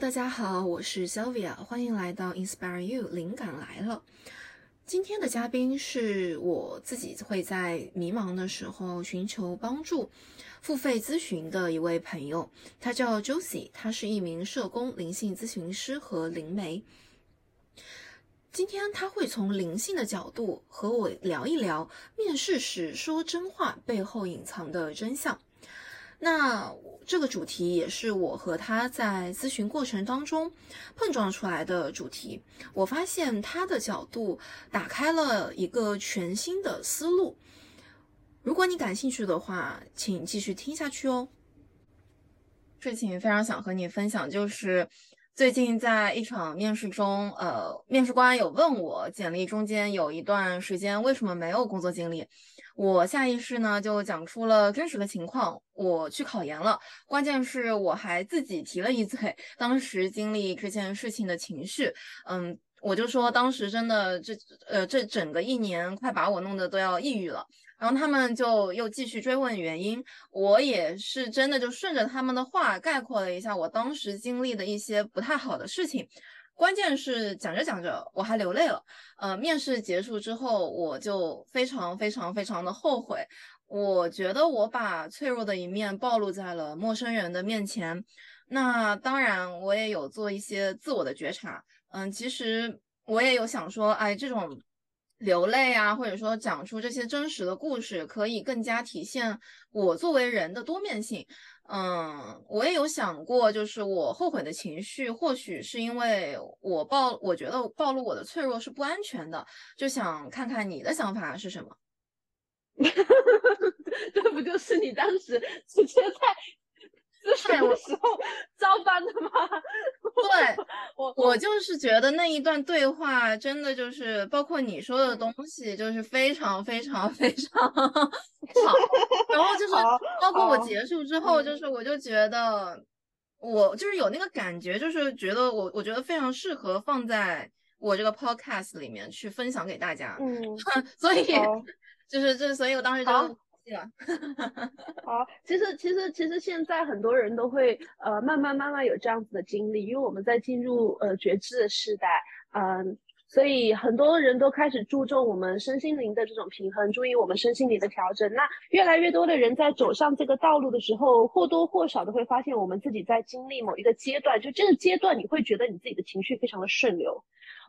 大家好，我是 Sylvia，欢迎来到 Inspire You，灵感来了。今天的嘉宾是我自己会在迷茫的时候寻求帮助、付费咨询的一位朋友，他叫 Josie，他是一名社工、灵性咨询师和灵媒。今天他会从灵性的角度和我聊一聊面试时说真话背后隐藏的真相。那这个主题也是我和他在咨询过程当中碰撞出来的主题。我发现他的角度打开了一个全新的思路。如果你感兴趣的话，请继续听下去哦。事情非常想和你分享，就是最近在一场面试中，呃，面试官有问我，简历中间有一段时间为什么没有工作经历。我下意识呢就讲出了真实的情况，我去考研了。关键是我还自己提了一嘴当时经历这件事情的情绪，嗯，我就说当时真的这呃这整个一年快把我弄得都要抑郁了。然后他们就又继续追问原因，我也是真的就顺着他们的话概括了一下我当时经历的一些不太好的事情。关键是讲着讲着我还流泪了，呃，面试结束之后我就非常非常非常的后悔，我觉得我把脆弱的一面暴露在了陌生人的面前，那当然我也有做一些自我的觉察，嗯，其实我也有想说，哎，这种流泪啊，或者说讲出这些真实的故事，可以更加体现我作为人的多面性。嗯，我也有想过，就是我后悔的情绪，或许是因为我暴，我觉得暴露我的脆弱是不安全的，就想看看你的想法是什么。这不就是你当时直接在？咨询的时候照搬的吗？对 我，我就是觉得那一段对话真的就是包括你说的东西，就是非常非常非常 好。然后就是包括我结束之后，就是我就觉得我就是有那个感觉，就是觉得我我觉得非常适合放在我这个 podcast 里面去分享给大家。嗯，所以就是这，所以我当时就。好，其实其实其实现在很多人都会呃慢慢慢慢有这样子的经历，因为我们在进入呃觉知的时代，嗯，所以很多人都开始注重我们身心灵的这种平衡，注意我们身心灵的调整。那越来越多的人在走上这个道路的时候，或多或少的会发现，我们自己在经历某一个阶段，就这个阶段，你会觉得你自己的情绪非常的顺流。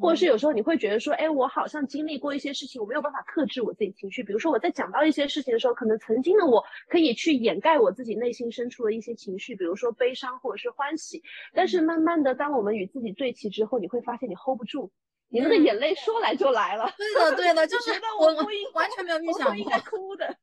或者是有时候你会觉得说，哎，我好像经历过一些事情，我没有办法克制我自己情绪。比如说我在讲到一些事情的时候，可能曾经的我可以去掩盖我自己内心深处的一些情绪，比如说悲伤或者是欢喜。但是慢慢的，当我们与自己对齐之后，你会发现你 hold 不住，你那个眼泪说来就来了。对的，对的，就是我我完全没有预想过哭的。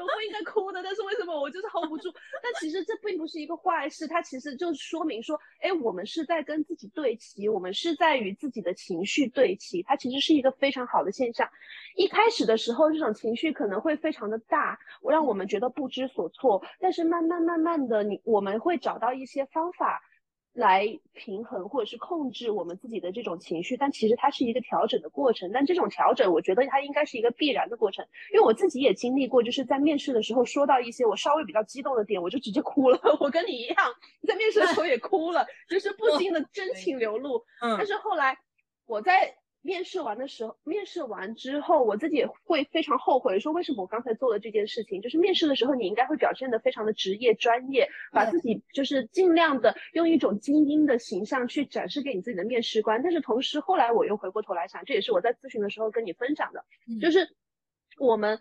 我不应该哭的，但是为什么我就是 hold 不住？但其实这并不是一个坏事，它其实就说明说，哎，我们是在跟自己对齐，我们是在与自己的情绪对齐，它其实是一个非常好的现象。一开始的时候，这种情绪可能会非常的大，让我们觉得不知所措，但是慢慢慢慢的，你我们会找到一些方法。来平衡或者是控制我们自己的这种情绪，但其实它是一个调整的过程。但这种调整，我觉得它应该是一个必然的过程。因为我自己也经历过，就是在面试的时候说到一些我稍微比较激动的点，我就直接哭了。我跟你一样，在面试的时候也哭了，就是不禁的真情流露。嗯，但是后来我在。面试完的时候，面试完之后，我自己也会非常后悔，说为什么我刚才做了这件事情？就是面试的时候，你应该会表现的非常的职业专业，把自己就是尽量的用一种精英的形象去展示给你自己的面试官。但是同时，后来我又回过头来想，这也是我在咨询的时候跟你分享的，就是我们。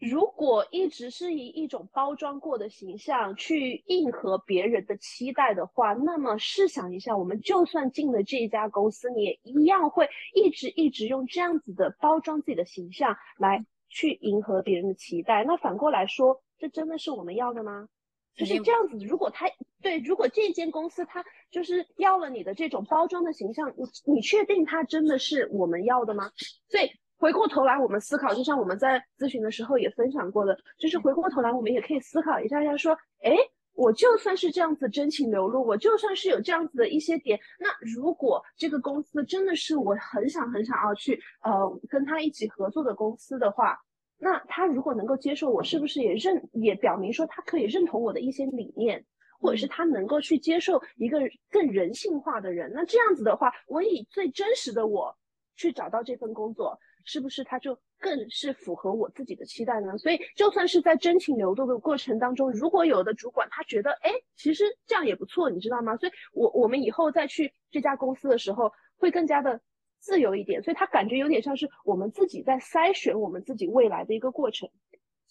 如果一直是以一种包装过的形象去应和别人的期待的话，那么试想一下，我们就算进了这家公司，你也一样会一直一直用这样子的包装自己的形象来去迎合别人的期待。那反过来说，这真的是我们要的吗？就是这样子。如果他对，如果这间公司他就是要了你的这种包装的形象，你你确定他真的是我们要的吗？所以。回过头来，我们思考，就像我们在咨询的时候也分享过的，就是回过头来，我们也可以思考一下，要说，哎，我就算是这样子真情流露，我就算是有这样子的一些点，那如果这个公司真的是我很想很想要去呃跟他一起合作的公司的话，那他如果能够接受我，是不是也认也表明说他可以认同我的一些理念？或者是他能够去接受一个更人性化的人。那这样子的话，我以最真实的我去找到这份工作，是不是他就更是符合我自己的期待呢？所以，就算是在真情流动的过程当中，如果有的主管他觉得，哎，其实这样也不错，你知道吗？所以我我们以后再去这家公司的时候，会更加的。自由一点，所以他感觉有点像是我们自己在筛选我们自己未来的一个过程。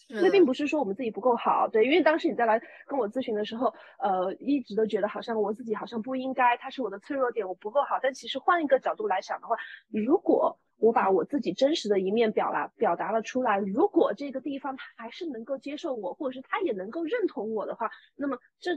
所以并不是说我们自己不够好，对，因为当时你在来跟我咨询的时候，呃，一直都觉得好像我自己好像不应该，它是我的脆弱点，我不够好。但其实换一个角度来想的话，如果我把我自己真实的一面表达表达了出来，如果这个地方他还是能够接受我，或者是他也能够认同我的话，那么这。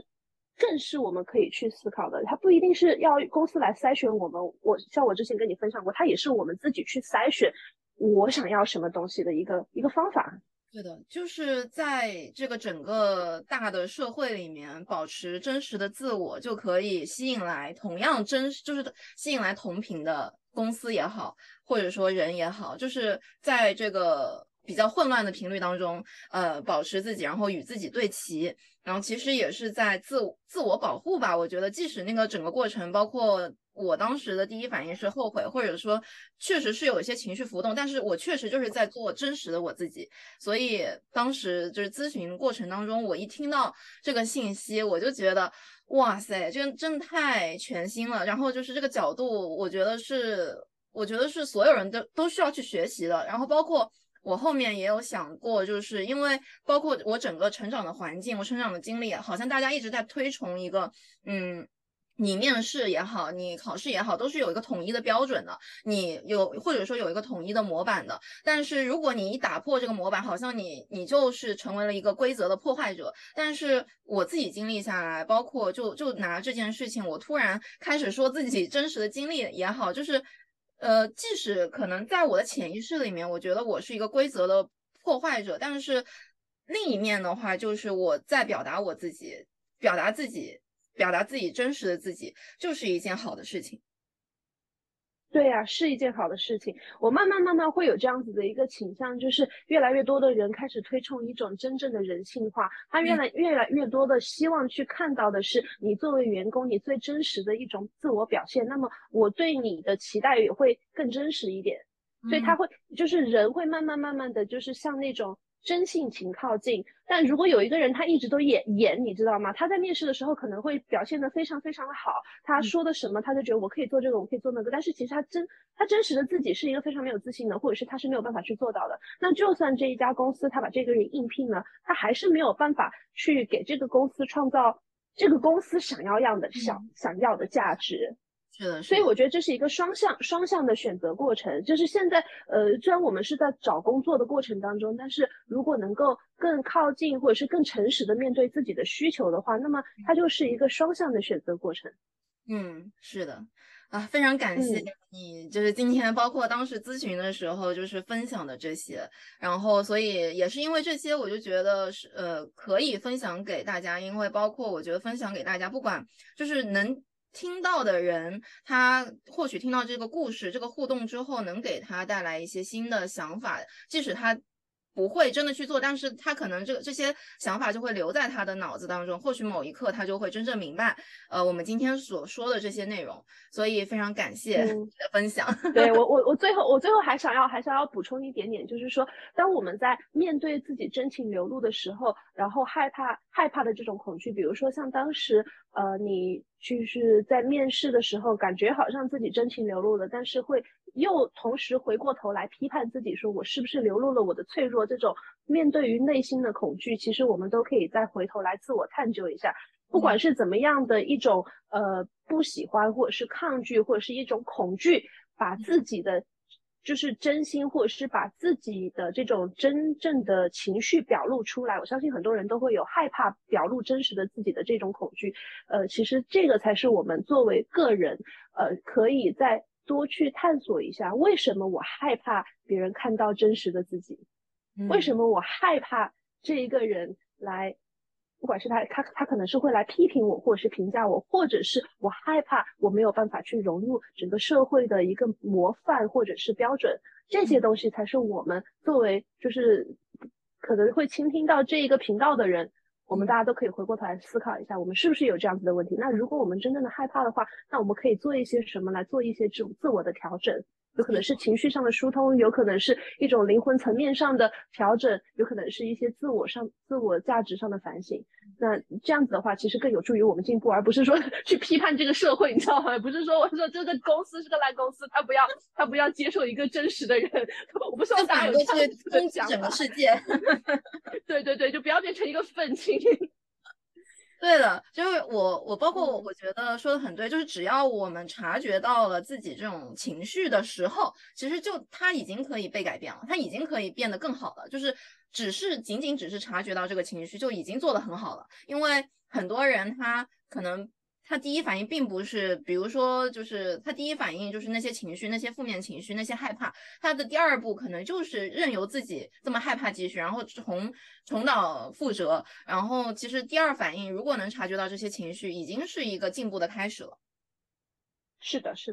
更是我们可以去思考的，他不一定是要公司来筛选我们。我像我之前跟你分享过，他也是我们自己去筛选我想要什么东西的一个一个方法。对的，就是在这个整个大的社会里面，保持真实的自我，就可以吸引来同样真，就是吸引来同频的公司也好，或者说人也好，就是在这个比较混乱的频率当中，呃，保持自己，然后与自己对齐。然后其实也是在自自我保护吧，我觉得即使那个整个过程，包括我当时的第一反应是后悔，或者说确实是有一些情绪浮动，但是我确实就是在做真实的我自己。所以当时就是咨询过程当中，我一听到这个信息，我就觉得哇塞，这真的太全新了。然后就是这个角度，我觉得是我觉得是所有人都都需要去学习的。然后包括。我后面也有想过，就是因为包括我整个成长的环境，我成长的经历，好像大家一直在推崇一个，嗯，你面试也好，你考试也好，都是有一个统一的标准的，你有或者说有一个统一的模板的。但是如果你一打破这个模板，好像你你就是成为了一个规则的破坏者。但是我自己经历下来，包括就就拿这件事情，我突然开始说自己真实的经历也好，就是。呃，即使可能在我的潜意识里面，我觉得我是一个规则的破坏者，但是另一面的话，就是我在表达我自己，表达自己，表达自己真实的自己，就是一件好的事情。对呀，是一件好的事情。我慢慢慢慢会有这样子的一个倾向，就是越来越多的人开始推崇一种真正的人性化。他越来越来越多的希望去看到的是你作为员工你最真实的一种自我表现。那么我对你的期待也会更真实一点。所以他会就是人会慢慢慢慢的就是像那种。真性情靠近，但如果有一个人他一直都演演，你知道吗？他在面试的时候可能会表现得非常非常的好，他说的什么他就觉得我可以做这个，我可以做那个，但是其实他真他真实的自己是一个非常没有自信的，或者是他是没有办法去做到的。那就算这一家公司他把这个人应聘了，他还是没有办法去给这个公司创造这个公司想要样的想想要的价值。是的，所以我觉得这是一个双向双向的选择过程。就是现在，呃，虽然我们是在找工作的过程当中，但是如果能够更靠近或者是更诚实的面对自己的需求的话，那么它就是一个双向的选择过程。嗯，是的，啊，非常感谢你，就是今天包括当时咨询的时候，就是分享的这些，然后所以也是因为这些，我就觉得是呃可以分享给大家，因为包括我觉得分享给大家，不管就是能。听到的人，他或许听到这个故事、这个互动之后，能给他带来一些新的想法，即使他。不会真的去做，但是他可能这个这些想法就会留在他的脑子当中，或许某一刻他就会真正明白，呃，我们今天所说的这些内容。所以非常感谢你的分享。对 我，我我最后我最后还想要还想要补充一点点，就是说，当我们在面对自己真情流露的时候，然后害怕害怕的这种恐惧，比如说像当时，呃，你就是在面试的时候，感觉好像自己真情流露了，但是会。又同时回过头来批判自己，说我是不是流露了我的脆弱？这种面对于内心的恐惧，其实我们都可以再回头来自我探究一下。不管是怎么样的一种呃不喜欢，或者是抗拒，或者是一种恐惧，把自己的就是真心，或者是把自己的这种真正的情绪表露出来。我相信很多人都会有害怕表露真实的自己的这种恐惧。呃，其实这个才是我们作为个人，呃，可以在。多去探索一下，为什么我害怕别人看到真实的自己？为什么我害怕这一个人来，不管是他，他他可能是会来批评我，或者是评价我，或者是我害怕我没有办法去融入整个社会的一个模范或者是标准，这些东西才是我们作为就是可能会倾听到这一个频道的人，我们大家都可以回过头来思考一下，我们是不是有这样子的问题？那如果我们真正的害怕的话，那我们可以做一些什么来做一些这种自我的调整？有可能是情绪上的疏通，有可能是一种灵魂层面上的调整，有可能是一些自我上、自我价值上的反省。那这样子的话，其实更有助于我们进步，而不是说 去批判这个社会，你知道吗？不是说我说这个公司是个烂公司，他不要他不要接受一个真实的人。我不希望大家有这样子的想整个世界。对对对，就不要变成一个愤青。对的，就是我，我包括我，我觉得说的很对，就是只要我们察觉到了自己这种情绪的时候，其实就它已经可以被改变了，它已经可以变得更好了。就是只是仅仅只是察觉到这个情绪，就已经做得很好了。因为很多人他可能。他第一反应并不是，比如说，就是他第一反应就是那些情绪、那些负面情绪、那些害怕。他的第二步可能就是任由自己这么害怕继续，然后重重蹈覆辙。然后其实第二反应如果能察觉到这些情绪，已经是一个进步的开始了。是的，是。